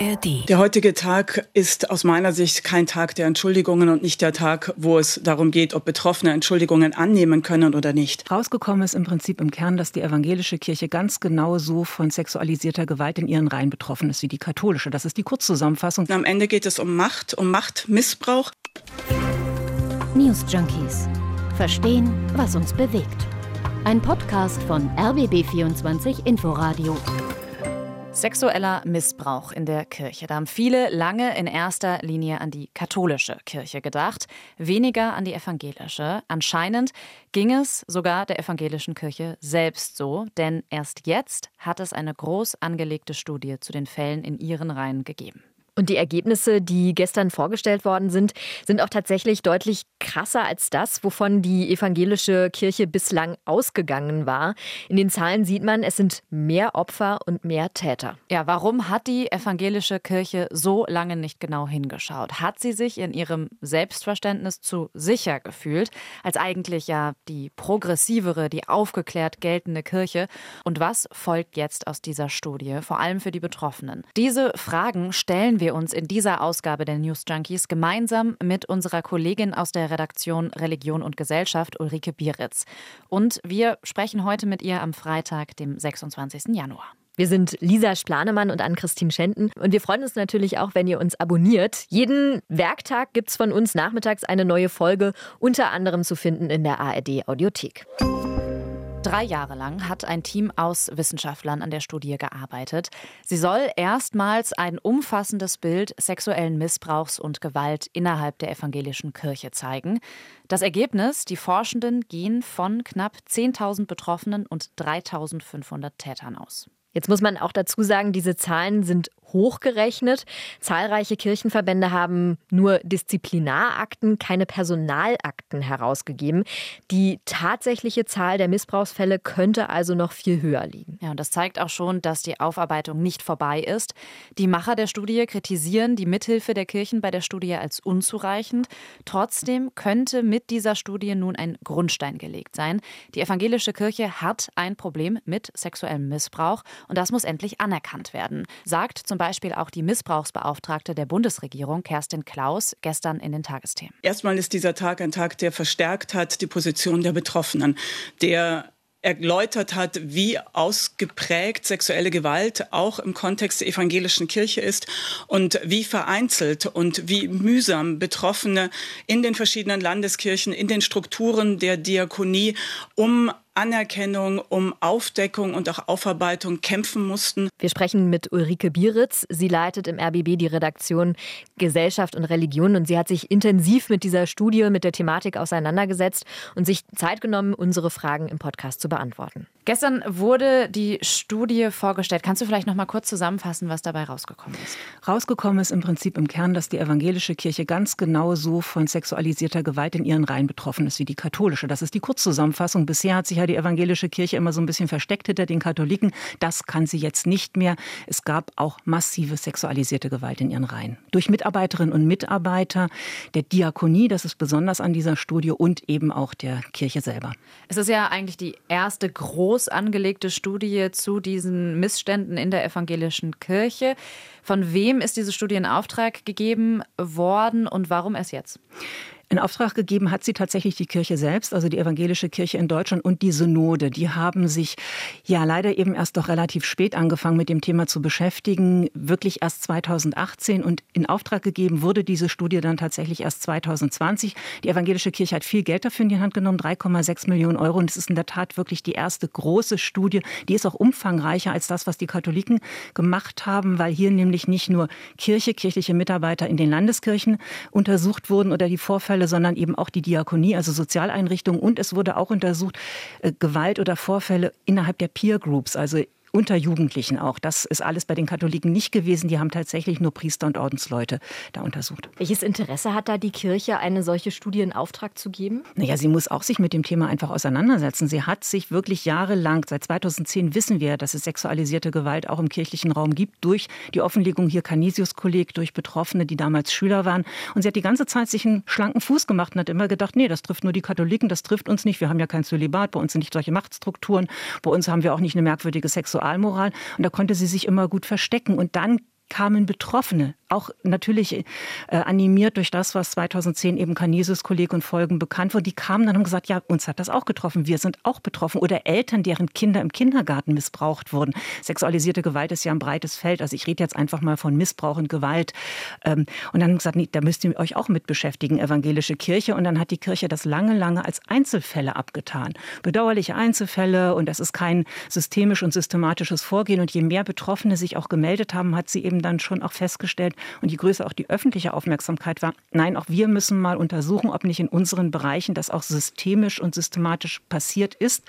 ARD. Der heutige Tag ist aus meiner Sicht kein Tag der Entschuldigungen und nicht der Tag, wo es darum geht, ob Betroffene Entschuldigungen annehmen können oder nicht. Rausgekommen ist im Prinzip im Kern, dass die evangelische Kirche ganz genau so von sexualisierter Gewalt in ihren Reihen betroffen ist wie die katholische. Das ist die Kurzzusammenfassung. Und am Ende geht es um Macht, um Machtmissbrauch. News Junkies. Verstehen, was uns bewegt. Ein Podcast von RBB24 Inforadio. Sexueller Missbrauch in der Kirche. Da haben viele lange in erster Linie an die katholische Kirche gedacht, weniger an die evangelische. Anscheinend ging es sogar der evangelischen Kirche selbst so, denn erst jetzt hat es eine groß angelegte Studie zu den Fällen in ihren Reihen gegeben. Und die Ergebnisse, die gestern vorgestellt worden sind, sind auch tatsächlich deutlich krasser als das, wovon die evangelische Kirche bislang ausgegangen war. In den Zahlen sieht man, es sind mehr Opfer und mehr Täter. Ja, warum hat die evangelische Kirche so lange nicht genau hingeschaut? Hat sie sich in ihrem Selbstverständnis zu sicher gefühlt, als eigentlich ja die progressivere, die aufgeklärt geltende Kirche? Und was folgt jetzt aus dieser Studie, vor allem für die Betroffenen? Diese Fragen stellen wir uns in dieser Ausgabe der News Junkies gemeinsam mit unserer Kollegin aus der Redaktion Religion und Gesellschaft, Ulrike Bieritz. Und wir sprechen heute mit ihr am Freitag, dem 26. Januar. Wir sind Lisa Splanemann und Ann-Christine Schenten und wir freuen uns natürlich auch, wenn ihr uns abonniert. Jeden Werktag gibt es von uns nachmittags eine neue Folge, unter anderem zu finden in der ARD Audiothek. Drei Jahre lang hat ein Team aus Wissenschaftlern an der Studie gearbeitet. Sie soll erstmals ein umfassendes Bild sexuellen Missbrauchs und Gewalt innerhalb der evangelischen Kirche zeigen. Das Ergebnis, die Forschenden gehen von knapp 10.000 Betroffenen und 3.500 Tätern aus. Jetzt muss man auch dazu sagen, diese Zahlen sind hochgerechnet. Zahlreiche Kirchenverbände haben nur Disziplinarakten, keine Personalakten herausgegeben. Die tatsächliche Zahl der Missbrauchsfälle könnte also noch viel höher liegen. Ja, und das zeigt auch schon, dass die Aufarbeitung nicht vorbei ist. Die Macher der Studie kritisieren die Mithilfe der Kirchen bei der Studie als unzureichend. Trotzdem könnte mit dieser Studie nun ein Grundstein gelegt sein. Die evangelische Kirche hat ein Problem mit sexuellem Missbrauch und das muss endlich anerkannt werden, sagt zum Beispiel auch die Missbrauchsbeauftragte der Bundesregierung, Kerstin Klaus, gestern in den Tagesthemen. Erstmal ist dieser Tag ein Tag, der verstärkt hat die Position der Betroffenen, der erläutert hat, wie ausgeprägt sexuelle Gewalt auch im Kontext der evangelischen Kirche ist und wie vereinzelt und wie mühsam Betroffene in den verschiedenen Landeskirchen, in den Strukturen der Diakonie um Anerkennung, um Aufdeckung und auch Aufarbeitung kämpfen mussten. Wir sprechen mit Ulrike Bieritz. Sie leitet im RBB die Redaktion Gesellschaft und Religion und sie hat sich intensiv mit dieser Studie, mit der Thematik auseinandergesetzt und sich Zeit genommen, unsere Fragen im Podcast zu beantworten. Gestern wurde die Studie vorgestellt. Kannst du vielleicht noch mal kurz zusammenfassen, was dabei rausgekommen ist? Rausgekommen ist im Prinzip im Kern, dass die evangelische Kirche ganz genau so von sexualisierter Gewalt in ihren Reihen betroffen ist wie die katholische. Das ist die Kurzzusammenfassung. Bisher hat sich ja die evangelische Kirche immer so ein bisschen versteckt hinter den Katholiken. Das kann sie jetzt nicht mehr. Es gab auch massive sexualisierte Gewalt in ihren Reihen. Durch Mitarbeiterinnen und Mitarbeiter der Diakonie, das ist besonders an dieser Studie, und eben auch der Kirche selber. Es ist ja eigentlich die erste große groß angelegte Studie zu diesen Missständen in der evangelischen Kirche. Von wem ist diese Studie in Auftrag gegeben worden und warum erst jetzt? In Auftrag gegeben hat sie tatsächlich die Kirche selbst, also die evangelische Kirche in Deutschland und die Synode. Die haben sich ja leider eben erst doch relativ spät angefangen mit dem Thema zu beschäftigen, wirklich erst 2018 und in Auftrag gegeben wurde diese Studie dann tatsächlich erst 2020. Die evangelische Kirche hat viel Geld dafür in die Hand genommen, 3,6 Millionen Euro und es ist in der Tat wirklich die erste große Studie. Die ist auch umfangreicher als das, was die Katholiken gemacht haben, weil hier nämlich nicht nur Kirche, kirchliche Mitarbeiter in den Landeskirchen untersucht wurden oder die Vorfälle Vorfälle, sondern eben auch die Diakonie, also Sozialeinrichtungen. Und es wurde auch untersucht, äh, Gewalt oder Vorfälle innerhalb der Peer Groups, also unter Jugendlichen auch. Das ist alles bei den Katholiken nicht gewesen. Die haben tatsächlich nur Priester und Ordensleute da untersucht. Welches Interesse hat da die Kirche, eine solche Studie in Auftrag zu geben? Naja, sie muss auch sich mit dem Thema einfach auseinandersetzen. Sie hat sich wirklich jahrelang, seit 2010 wissen wir, dass es sexualisierte Gewalt auch im kirchlichen Raum gibt, durch die Offenlegung hier Canisius-Kolleg, durch Betroffene, die damals Schüler waren. Und sie hat die ganze Zeit sich einen schlanken Fuß gemacht und hat immer gedacht, nee, das trifft nur die Katholiken, das trifft uns nicht. Wir haben ja kein Zölibat, bei uns sind nicht solche Machtstrukturen, bei uns haben wir auch nicht eine merkwürdige Sexualität Sexualmoral und da konnte sie sich immer gut verstecken. Und dann kamen Betroffene, auch natürlich äh, animiert durch das, was 2010 eben Canisius Kolleg und Folgen bekannt wurde, die kamen dann und haben gesagt, ja, uns hat das auch getroffen, wir sind auch betroffen. Oder Eltern, deren Kinder im Kindergarten missbraucht wurden. Sexualisierte Gewalt ist ja ein breites Feld. Also ich rede jetzt einfach mal von Missbrauch und Gewalt. Ähm, und dann haben gesagt, nee, da müsst ihr euch auch mit beschäftigen, evangelische Kirche. Und dann hat die Kirche das lange, lange als Einzelfälle abgetan. Bedauerliche Einzelfälle und das ist kein systemisch und systematisches Vorgehen. Und je mehr Betroffene sich auch gemeldet haben, hat sie eben dann schon auch festgestellt und je größer auch die öffentliche Aufmerksamkeit war, nein, auch wir müssen mal untersuchen, ob nicht in unseren Bereichen das auch systemisch und systematisch passiert ist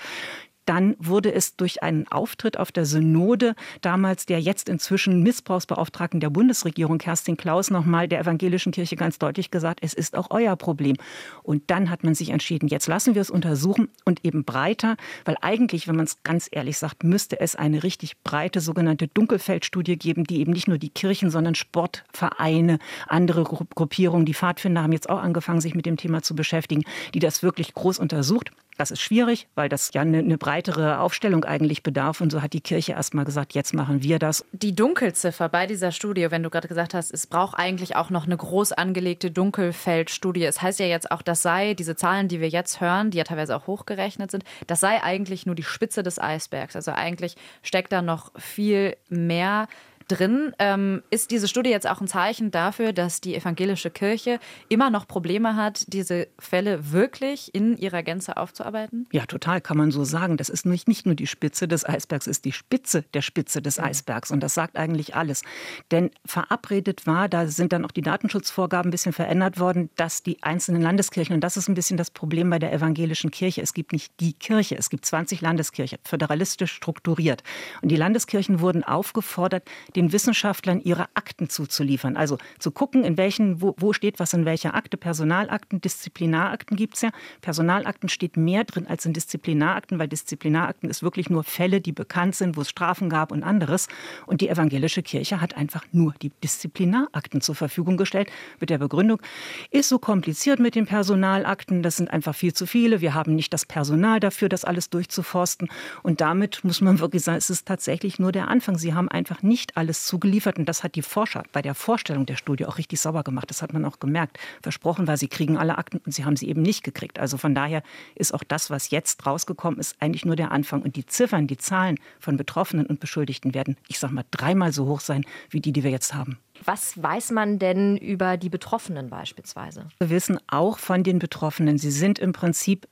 dann wurde es durch einen Auftritt auf der Synode damals der jetzt inzwischen Missbrauchsbeauftragten der Bundesregierung Kerstin Klaus nochmal der evangelischen Kirche ganz deutlich gesagt, es ist auch euer Problem. Und dann hat man sich entschieden, jetzt lassen wir es untersuchen und eben breiter, weil eigentlich, wenn man es ganz ehrlich sagt, müsste es eine richtig breite sogenannte Dunkelfeldstudie geben, die eben nicht nur die Kirchen, sondern Sportvereine, andere Gruppierungen, die Pfadfinder haben jetzt auch angefangen, sich mit dem Thema zu beschäftigen, die das wirklich groß untersucht. Das ist schwierig, weil das ja eine, eine breitere Aufstellung eigentlich bedarf. Und so hat die Kirche erst mal gesagt, jetzt machen wir das. Die Dunkelziffer bei dieser Studie, wenn du gerade gesagt hast, es braucht eigentlich auch noch eine groß angelegte Dunkelfeldstudie. Es heißt ja jetzt auch, das sei, diese Zahlen, die wir jetzt hören, die ja teilweise auch hochgerechnet sind, das sei eigentlich nur die Spitze des Eisbergs. Also eigentlich steckt da noch viel mehr drin. Ähm, ist diese Studie jetzt auch ein Zeichen dafür, dass die evangelische Kirche immer noch Probleme hat, diese Fälle wirklich in ihrer Gänze aufzuarbeiten? Ja, total kann man so sagen. Das ist nicht, nicht nur die Spitze des Eisbergs, ist die Spitze der Spitze des Eisbergs. Und das sagt eigentlich alles. Denn verabredet war, da sind dann auch die Datenschutzvorgaben ein bisschen verändert worden, dass die einzelnen Landeskirchen, und das ist ein bisschen das Problem bei der evangelischen Kirche, es gibt nicht die Kirche, es gibt 20 Landeskirchen, föderalistisch strukturiert. Und die Landeskirchen wurden aufgefordert, den den Wissenschaftlern ihre Akten zuzuliefern. Also zu gucken, in welchen, wo, wo steht was in welcher Akte. Personalakten, Disziplinarakten gibt es ja. Personalakten steht mehr drin als in Disziplinarakten, weil Disziplinarakten ist wirklich nur Fälle, die bekannt sind, wo es Strafen gab und anderes. Und die evangelische Kirche hat einfach nur die Disziplinarakten zur Verfügung gestellt mit der Begründung, ist so kompliziert mit den Personalakten, das sind einfach viel zu viele, wir haben nicht das Personal dafür, das alles durchzuforsten. Und damit muss man wirklich sagen, es ist tatsächlich nur der Anfang. Sie haben einfach nicht alles alles zugeliefert. Und das hat die Forscher bei der Vorstellung der Studie auch richtig sauber gemacht. Das hat man auch gemerkt. Versprochen war, sie kriegen alle Akten und sie haben sie eben nicht gekriegt. Also von daher ist auch das, was jetzt rausgekommen ist, eigentlich nur der Anfang. Und die Ziffern, die Zahlen von Betroffenen und Beschuldigten werden, ich sage mal, dreimal so hoch sein, wie die, die wir jetzt haben. Was weiß man denn über die Betroffenen beispielsweise? Wir wissen auch von den Betroffenen, sie sind im Prinzip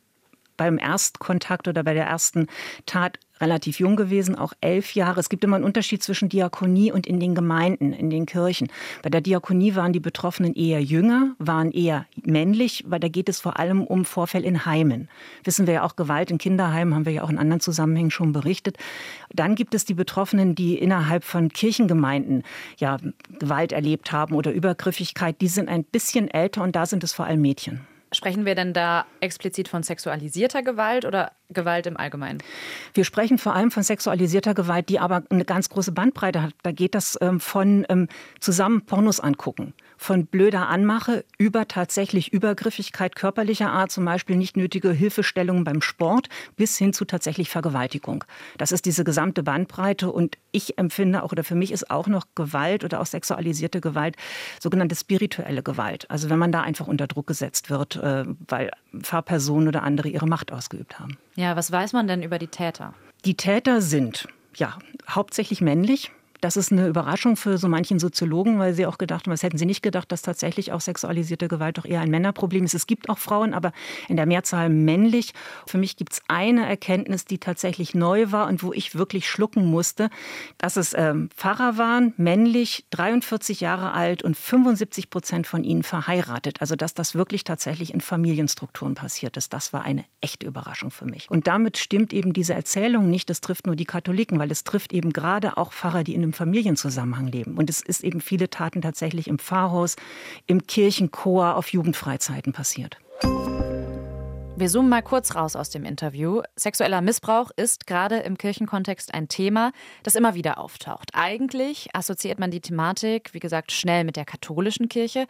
beim Erstkontakt oder bei der ersten Tat relativ jung gewesen, auch elf Jahre. Es gibt immer einen Unterschied zwischen Diakonie und in den Gemeinden, in den Kirchen. Bei der Diakonie waren die Betroffenen eher jünger, waren eher männlich, weil da geht es vor allem um Vorfälle in Heimen. Wissen wir ja auch, Gewalt in Kinderheimen haben wir ja auch in anderen Zusammenhängen schon berichtet. Dann gibt es die Betroffenen, die innerhalb von Kirchengemeinden ja Gewalt erlebt haben oder Übergriffigkeit. Die sind ein bisschen älter und da sind es vor allem Mädchen. Sprechen wir denn da explizit von sexualisierter Gewalt oder Gewalt im Allgemeinen? Wir sprechen vor allem von sexualisierter Gewalt, die aber eine ganz große Bandbreite hat. Da geht das ähm, von ähm, zusammen Pornos angucken, von blöder Anmache über tatsächlich Übergriffigkeit körperlicher Art, zum Beispiel nicht nötige Hilfestellungen beim Sport, bis hin zu tatsächlich Vergewaltigung. Das ist diese gesamte Bandbreite und ich empfinde auch, oder für mich ist auch noch Gewalt oder auch sexualisierte Gewalt sogenannte spirituelle Gewalt. Also wenn man da einfach unter Druck gesetzt wird, äh, weil Pfarrpersonen oder andere ihre Macht ausgeübt haben. Ja, was weiß man denn über die Täter? Die Täter sind ja hauptsächlich männlich. Das ist eine Überraschung für so manchen Soziologen, weil sie auch gedacht haben, was hätten sie nicht gedacht, dass tatsächlich auch sexualisierte Gewalt doch eher ein Männerproblem ist. Es gibt auch Frauen, aber in der Mehrzahl männlich. Für mich gibt es eine Erkenntnis, die tatsächlich neu war und wo ich wirklich schlucken musste, dass es ähm, Pfarrer waren, männlich, 43 Jahre alt und 75 Prozent von ihnen verheiratet. Also dass das wirklich tatsächlich in Familienstrukturen passiert ist. Das war eine echte Überraschung für mich. Und damit stimmt eben diese Erzählung nicht, das trifft nur die Katholiken, weil es trifft eben gerade auch Pfarrer, die in einem Familienzusammenhang leben. Und es ist eben viele Taten tatsächlich im Pfarrhaus, im Kirchenchor, auf Jugendfreizeiten passiert. Wir zoomen mal kurz raus aus dem Interview. Sexueller Missbrauch ist gerade im Kirchenkontext ein Thema, das immer wieder auftaucht. Eigentlich assoziiert man die Thematik, wie gesagt, schnell mit der katholischen Kirche.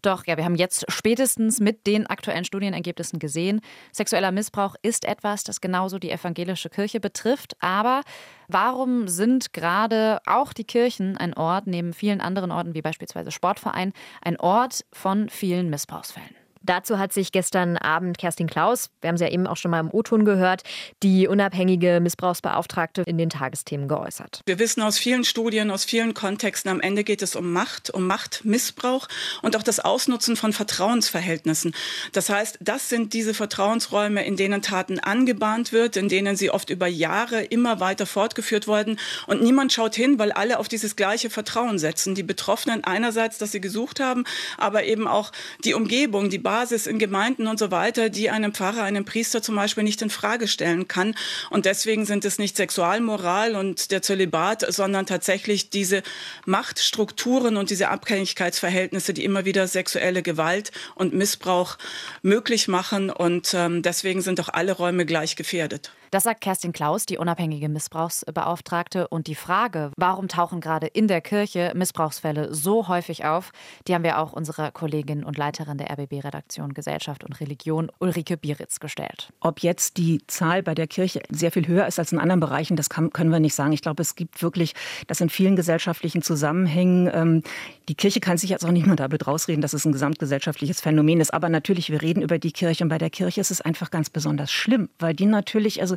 Doch ja, wir haben jetzt spätestens mit den aktuellen Studienergebnissen gesehen, sexueller Missbrauch ist etwas, das genauso die evangelische Kirche betrifft. Aber warum sind gerade auch die Kirchen ein Ort, neben vielen anderen Orten wie beispielsweise Sportverein, ein Ort von vielen Missbrauchsfällen? Dazu hat sich gestern Abend Kerstin Klaus, wir haben sie ja eben auch schon mal im O-Ton gehört, die unabhängige Missbrauchsbeauftragte in den Tagesthemen geäußert. Wir wissen aus vielen Studien, aus vielen Kontexten, am Ende geht es um Macht, um Machtmissbrauch und auch das Ausnutzen von Vertrauensverhältnissen. Das heißt, das sind diese Vertrauensräume, in denen Taten angebahnt wird, in denen sie oft über Jahre immer weiter fortgeführt wurden und niemand schaut hin, weil alle auf dieses gleiche Vertrauen setzen. Die Betroffenen einerseits, dass sie gesucht haben, aber eben auch die Umgebung, die Basis in Gemeinden und so weiter, die einem Pfarrer, einem Priester zum Beispiel nicht in Frage stellen kann. Und deswegen sind es nicht Sexualmoral und der Zölibat, sondern tatsächlich diese Machtstrukturen und diese Abhängigkeitsverhältnisse, die immer wieder sexuelle Gewalt und Missbrauch möglich machen. Und ähm, deswegen sind auch alle Räume gleich gefährdet. Das sagt Kerstin Klaus, die unabhängige Missbrauchsbeauftragte. Und die Frage, warum tauchen gerade in der Kirche Missbrauchsfälle so häufig auf, die haben wir auch unserer Kollegin und Leiterin der RBB-Redaktion Gesellschaft und Religion, Ulrike Bieritz, gestellt. Ob jetzt die Zahl bei der Kirche sehr viel höher ist als in anderen Bereichen, das kann, können wir nicht sagen. Ich glaube, es gibt wirklich, das in vielen gesellschaftlichen Zusammenhängen, ähm, die Kirche kann sich jetzt auch nicht nur damit rausreden, dass es ein gesamtgesellschaftliches Phänomen ist. Aber natürlich, wir reden über die Kirche und bei der Kirche ist es einfach ganz besonders schlimm, weil die natürlich, also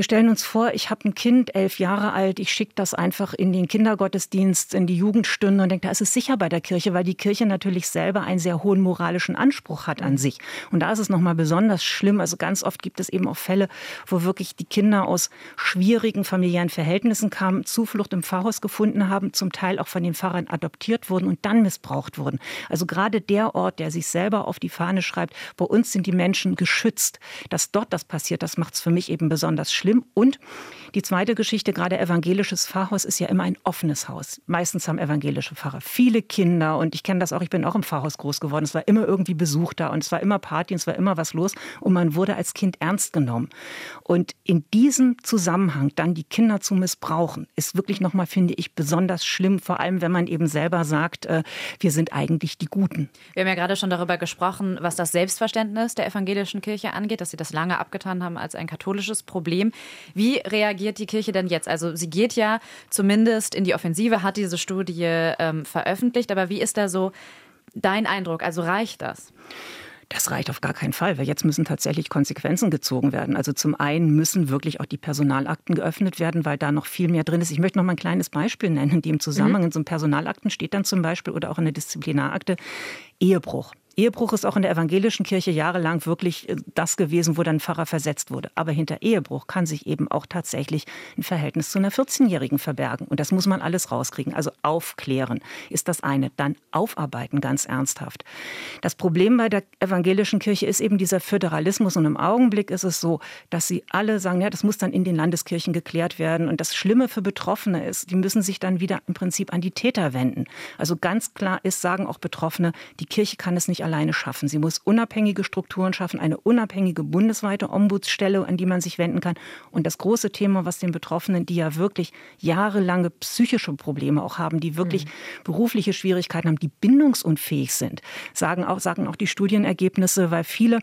wir stellen uns vor, ich habe ein Kind, elf Jahre alt, ich schicke das einfach in den Kindergottesdienst, in die Jugendstunde und denke, da ist es sicher bei der Kirche, weil die Kirche natürlich selber einen sehr hohen moralischen Anspruch hat an sich. Und da ist es nochmal besonders schlimm. Also ganz oft gibt es eben auch Fälle, wo wirklich die Kinder aus schwierigen familiären Verhältnissen kamen, Zuflucht im Pfarrhaus gefunden haben, zum Teil auch von den Pfarrern adoptiert wurden und dann missbraucht wurden. Also gerade der Ort, der sich selber auf die Fahne schreibt, bei uns sind die Menschen geschützt. Dass dort das passiert, das macht es für mich eben besonders schlimm schlimm. Und die zweite Geschichte, gerade evangelisches Pfarrhaus ist ja immer ein offenes Haus. Meistens haben evangelische Pfarrer viele Kinder und ich kenne das auch, ich bin auch im Pfarrhaus groß geworden. Es war immer irgendwie Besuch da und es war immer Party und es war immer was los und man wurde als Kind ernst genommen. Und in diesem Zusammenhang dann die Kinder zu missbrauchen, ist wirklich nochmal, finde ich, besonders schlimm, vor allem wenn man eben selber sagt, äh, wir sind eigentlich die Guten. Wir haben ja gerade schon darüber gesprochen, was das Selbstverständnis der evangelischen Kirche angeht, dass sie das lange abgetan haben als ein katholisches Problem. Wie reagiert die Kirche denn jetzt? Also sie geht ja zumindest in die Offensive, hat diese Studie ähm, veröffentlicht, aber wie ist da so dein Eindruck? Also reicht das? Das reicht auf gar keinen Fall, weil jetzt müssen tatsächlich Konsequenzen gezogen werden. Also zum einen müssen wirklich auch die Personalakten geöffnet werden, weil da noch viel mehr drin ist. Ich möchte noch mal ein kleines Beispiel nennen, in dem Zusammenhang mhm. in so einem Personalakten steht dann zum Beispiel oder auch in der Disziplinarakte Ehebruch. Ehebruch ist auch in der evangelischen Kirche jahrelang wirklich äh, das gewesen, wo dann Pfarrer versetzt wurde. Aber hinter Ehebruch kann sich eben auch tatsächlich ein Verhältnis zu einer 14-Jährigen verbergen. Und das muss man alles rauskriegen. Also aufklären ist das eine. Dann aufarbeiten ganz ernsthaft. Das Problem bei der evangelischen Kirche ist eben dieser Föderalismus. Und im Augenblick ist es so, dass sie alle sagen, ja, das muss dann in den Landeskirchen geklärt werden. Und das Schlimme für Betroffene ist, die müssen sich dann wieder im Prinzip an die Täter wenden. Also ganz klar ist, sagen auch Betroffene, die Kirche kann es nicht alleine schaffen. Sie muss unabhängige Strukturen schaffen, eine unabhängige bundesweite Ombudsstelle, an die man sich wenden kann. Und das große Thema, was den Betroffenen, die ja wirklich jahrelange psychische Probleme auch haben, die wirklich mhm. berufliche Schwierigkeiten haben, die bindungsunfähig sind, sagen auch, sagen auch die Studienergebnisse, weil viele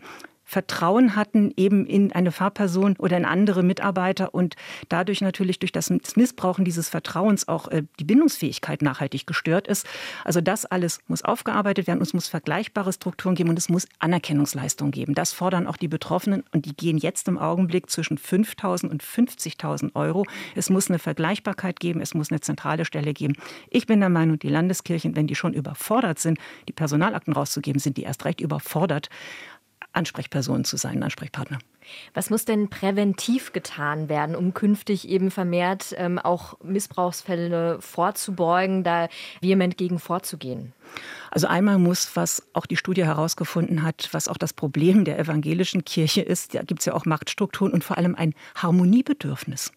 Vertrauen hatten eben in eine Fahrperson oder in andere Mitarbeiter und dadurch natürlich durch das Missbrauchen dieses Vertrauens auch äh, die Bindungsfähigkeit nachhaltig gestört ist. Also das alles muss aufgearbeitet werden, es muss vergleichbare Strukturen geben und es muss Anerkennungsleistungen geben. Das fordern auch die Betroffenen und die gehen jetzt im Augenblick zwischen 5.000 und 50.000 Euro. Es muss eine Vergleichbarkeit geben, es muss eine zentrale Stelle geben. Ich bin der Meinung, die Landeskirchen, wenn die schon überfordert sind, die Personalakten rauszugeben, sind die erst recht überfordert. Ansprechperson zu sein, Ansprechpartner. Was muss denn präventiv getan werden, um künftig eben vermehrt ähm, auch Missbrauchsfälle vorzubeugen, da vehement gegen vorzugehen? Also einmal muss, was auch die Studie herausgefunden hat, was auch das Problem der evangelischen Kirche ist, da gibt es ja auch Machtstrukturen und vor allem ein Harmoniebedürfnis.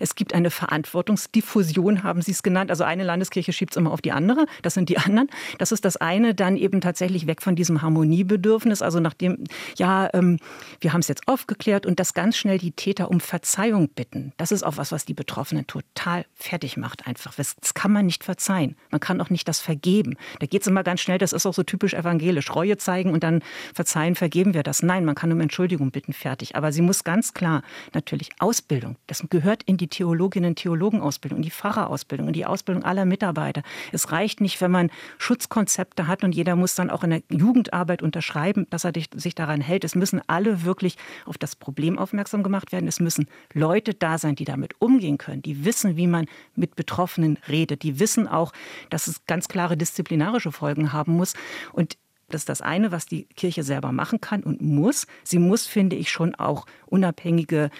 Es gibt eine Verantwortungsdiffusion, haben Sie es genannt. Also eine Landeskirche schiebt es immer auf die andere. Das sind die anderen. Das ist das eine. Dann eben tatsächlich weg von diesem Harmoniebedürfnis. Also nachdem, ja, ähm, wir haben es jetzt aufgeklärt und das ganz schnell die Täter um Verzeihung bitten. Das ist auch was, was die Betroffenen total fertig macht einfach. Das, kann man nicht verzeihen. Man kann auch nicht das vergeben. Da geht es immer ganz schnell. Das ist auch so typisch evangelisch. Reue zeigen und dann verzeihen, vergeben wir das. Nein, man kann um Entschuldigung bitten, fertig. Aber sie muss ganz klar natürlich Ausbildung. Das gehört in die Theologinnen, Theologenausbildung, in die Pfarrerausbildung, in die Ausbildung aller Mitarbeiter. Es reicht nicht, wenn man Schutzkonzepte hat und jeder muss dann auch in der Jugendarbeit unterschreiben, dass er sich daran hält. Es müssen alle wirklich auf das Problem aufmerksam gemacht werden. Es müssen Leute da sein, die damit umgehen können, die wissen, wie man mit Betroffenen redet, die wissen auch, dass es ganz klare disziplinarische Folgen haben muss. Und das ist das eine, was die Kirche selber machen kann und muss. Sie muss, finde ich, schon auch unabhängige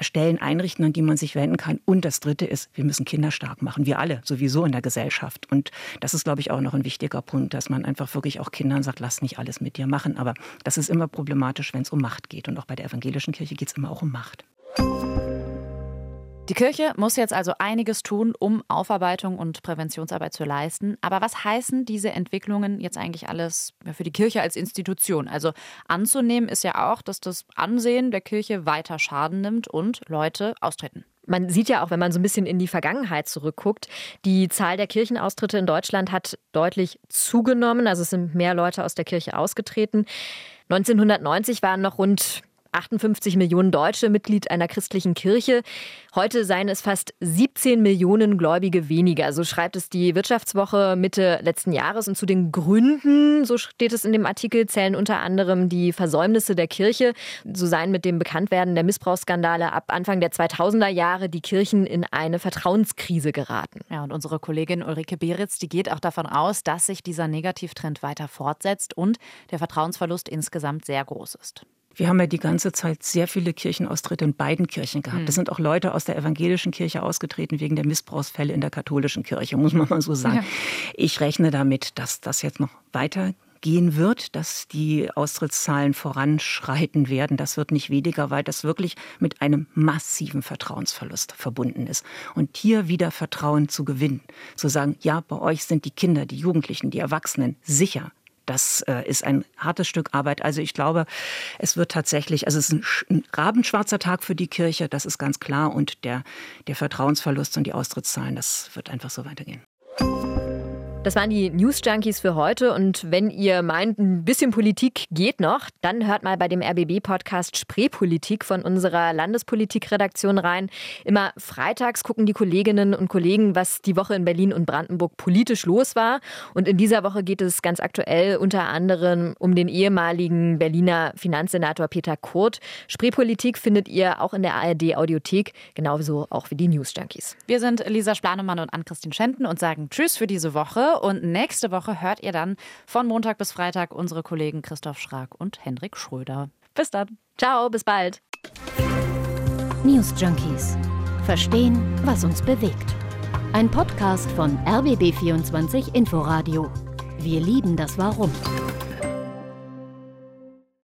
Stellen einrichten, an die man sich wenden kann. Und das Dritte ist, wir müssen Kinder stark machen. Wir alle sowieso in der Gesellschaft. Und das ist, glaube ich, auch noch ein wichtiger Punkt, dass man einfach wirklich auch Kindern sagt, lass nicht alles mit dir machen. Aber das ist immer problematisch, wenn es um Macht geht. Und auch bei der evangelischen Kirche geht es immer auch um Macht. Die Kirche muss jetzt also einiges tun, um Aufarbeitung und Präventionsarbeit zu leisten. Aber was heißen diese Entwicklungen jetzt eigentlich alles für die Kirche als Institution? Also anzunehmen ist ja auch, dass das Ansehen der Kirche weiter Schaden nimmt und Leute austreten. Man sieht ja auch, wenn man so ein bisschen in die Vergangenheit zurückguckt, die Zahl der Kirchenaustritte in Deutschland hat deutlich zugenommen. Also es sind mehr Leute aus der Kirche ausgetreten. 1990 waren noch rund 58 Millionen Deutsche Mitglied einer christlichen Kirche. Heute seien es fast 17 Millionen Gläubige weniger. So schreibt es die Wirtschaftswoche Mitte letzten Jahres. Und zu den Gründen, so steht es in dem Artikel, zählen unter anderem die Versäumnisse der Kirche. So seien mit dem Bekanntwerden der Missbrauchsskandale ab Anfang der 2000er Jahre die Kirchen in eine Vertrauenskrise geraten. Ja, und unsere Kollegin Ulrike Beritz, die geht auch davon aus, dass sich dieser Negativtrend weiter fortsetzt und der Vertrauensverlust insgesamt sehr groß ist. Wir haben ja die ganze Zeit sehr viele Kirchenaustritte in beiden Kirchen gehabt. Hm. Das sind auch Leute aus der evangelischen Kirche ausgetreten wegen der Missbrauchsfälle in der katholischen Kirche, muss man mal so sagen. Ja. Ich rechne damit, dass das jetzt noch weitergehen wird, dass die Austrittszahlen voranschreiten werden. Das wird nicht weniger, weil das wirklich mit einem massiven Vertrauensverlust verbunden ist. Und hier wieder Vertrauen zu gewinnen, zu sagen, ja, bei euch sind die Kinder, die Jugendlichen, die Erwachsenen sicher, das äh, ist ein hartes Stück Arbeit. Also ich glaube, es wird tatsächlich, also es ist ein, ein rabenschwarzer Tag für die Kirche, das ist ganz klar. Und der, der Vertrauensverlust und die Austrittszahlen, das wird einfach so weitergehen. Das waren die News Junkies für heute. Und wenn ihr meint, ein bisschen Politik geht noch, dann hört mal bei dem RBB-Podcast Spreepolitik von unserer Landespolitikredaktion rein. Immer freitags gucken die Kolleginnen und Kollegen, was die Woche in Berlin und Brandenburg politisch los war. Und in dieser Woche geht es ganz aktuell unter anderem um den ehemaligen Berliner Finanzsenator Peter Kurt. Spreepolitik findet ihr auch in der ARD-Audiothek, genauso auch wie die News Junkies. Wir sind Lisa Splanemann und Ann-Christine Schenten und sagen Tschüss für diese Woche. Und nächste Woche hört ihr dann von Montag bis Freitag unsere Kollegen Christoph Schrag und Hendrik Schröder. Bis dann. Ciao, bis bald. News Junkies. Verstehen, was uns bewegt. Ein Podcast von RBB24 Inforadio. Wir lieben das Warum.